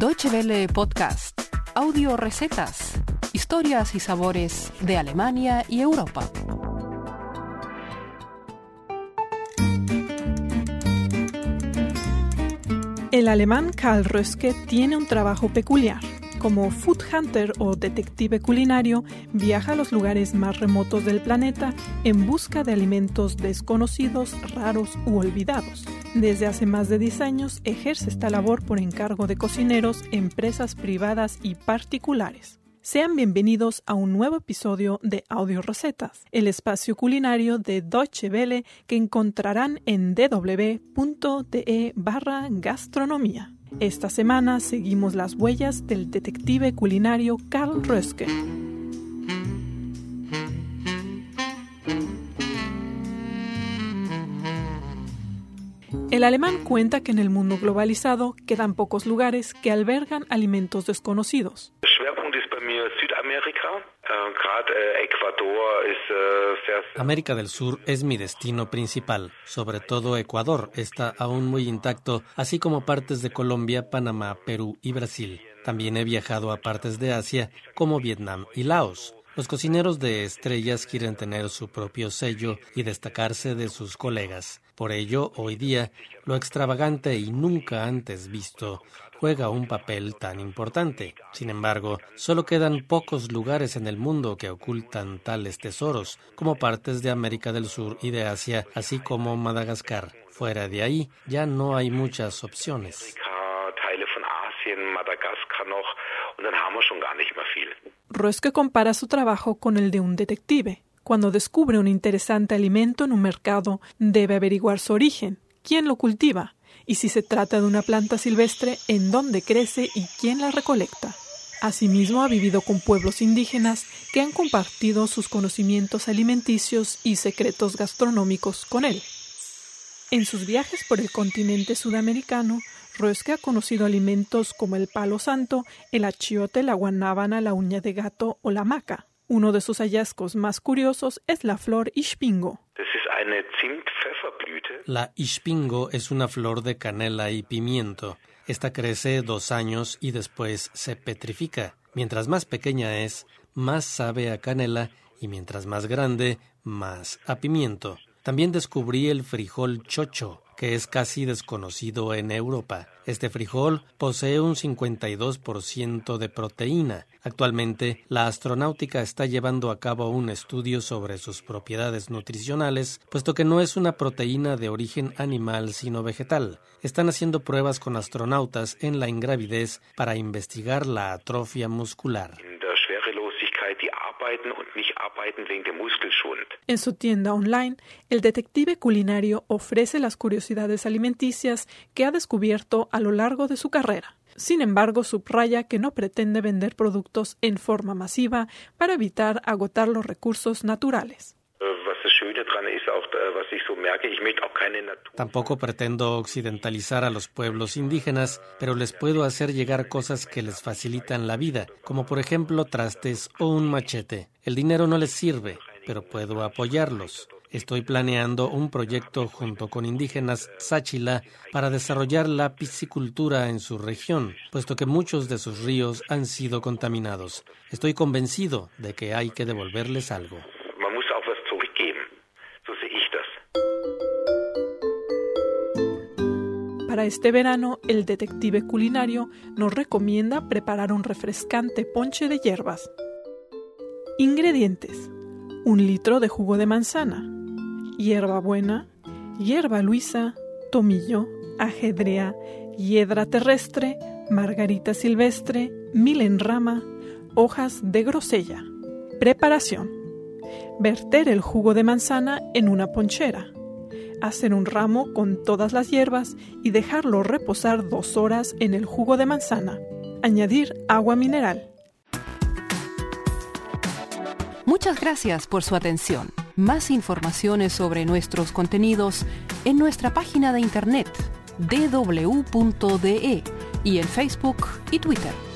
Deutsche Welle Podcast, audio recetas, historias y sabores de Alemania y Europa. El alemán Karl Röske tiene un trabajo peculiar. Como food hunter o detective culinario, viaja a los lugares más remotos del planeta en busca de alimentos desconocidos, raros u olvidados. Desde hace más de 10 años ejerce esta labor por encargo de cocineros, empresas privadas y particulares. Sean bienvenidos a un nuevo episodio de Audio Recetas, el espacio culinario de Deutsche Welle que encontrarán en www.de barra gastronomía. Esta semana seguimos las huellas del detective culinario Karl Röske. El alemán cuenta que en el mundo globalizado quedan pocos lugares que albergan alimentos desconocidos. América del Sur es mi destino principal, sobre todo Ecuador está aún muy intacto, así como partes de Colombia, Panamá, Perú y Brasil. También he viajado a partes de Asia como Vietnam y Laos. Los cocineros de estrellas quieren tener su propio sello y destacarse de sus colegas. Por ello, hoy día, lo extravagante y nunca antes visto juega un papel tan importante. Sin embargo, solo quedan pocos lugares en el mundo que ocultan tales tesoros, como partes de América del Sur y de Asia, así como Madagascar. Fuera de ahí, ya no hay muchas opciones. Röske compara su trabajo con el de un detective. Cuando descubre un interesante alimento en un mercado, debe averiguar su origen, quién lo cultiva, y si se trata de una planta silvestre, en dónde crece y quién la recolecta. Asimismo, ha vivido con pueblos indígenas que han compartido sus conocimientos alimenticios y secretos gastronómicos con él. En sus viajes por el continente sudamericano, Röske ha conocido alimentos como el palo santo, el achiote, la guanábana, la uña de gato o la maca. Uno de sus hallazgos más curiosos es la flor Ispingo. La Ispingo es una flor de canela y pimiento. Esta crece dos años y después se petrifica. Mientras más pequeña es, más sabe a canela y mientras más grande, más a pimiento. También descubrí el frijol chocho, que es casi desconocido en Europa. Este frijol posee un 52% de proteína. Actualmente, la astronáutica está llevando a cabo un estudio sobre sus propiedades nutricionales, puesto que no es una proteína de origen animal sino vegetal. Están haciendo pruebas con astronautas en la ingravidez para investigar la atrofia muscular. En su tienda online, el detective culinario ofrece las curiosidades alimenticias que ha descubierto a lo largo de su carrera. Sin embargo, subraya que no pretende vender productos en forma masiva para evitar agotar los recursos naturales. Tampoco pretendo occidentalizar a los pueblos indígenas, pero les puedo hacer llegar cosas que les facilitan la vida, como por ejemplo trastes o un machete. El dinero no les sirve, pero puedo apoyarlos. Estoy planeando un proyecto junto con indígenas Sáchila para desarrollar la piscicultura en su región, puesto que muchos de sus ríos han sido contaminados. Estoy convencido de que hay que devolverles algo. Para este verano, el detective culinario nos recomienda preparar un refrescante ponche de hierbas. Ingredientes: un litro de jugo de manzana, hierbabuena, hierba luisa, tomillo, ajedrea, hiedra terrestre, margarita silvestre, milenrama, hojas de grosella. Preparación: verter el jugo de manzana en una ponchera hacer un ramo con todas las hierbas y dejarlo reposar dos horas en el jugo de manzana. Añadir agua mineral. Muchas gracias por su atención. Más informaciones sobre nuestros contenidos en nuestra página de internet www.de y en Facebook y Twitter.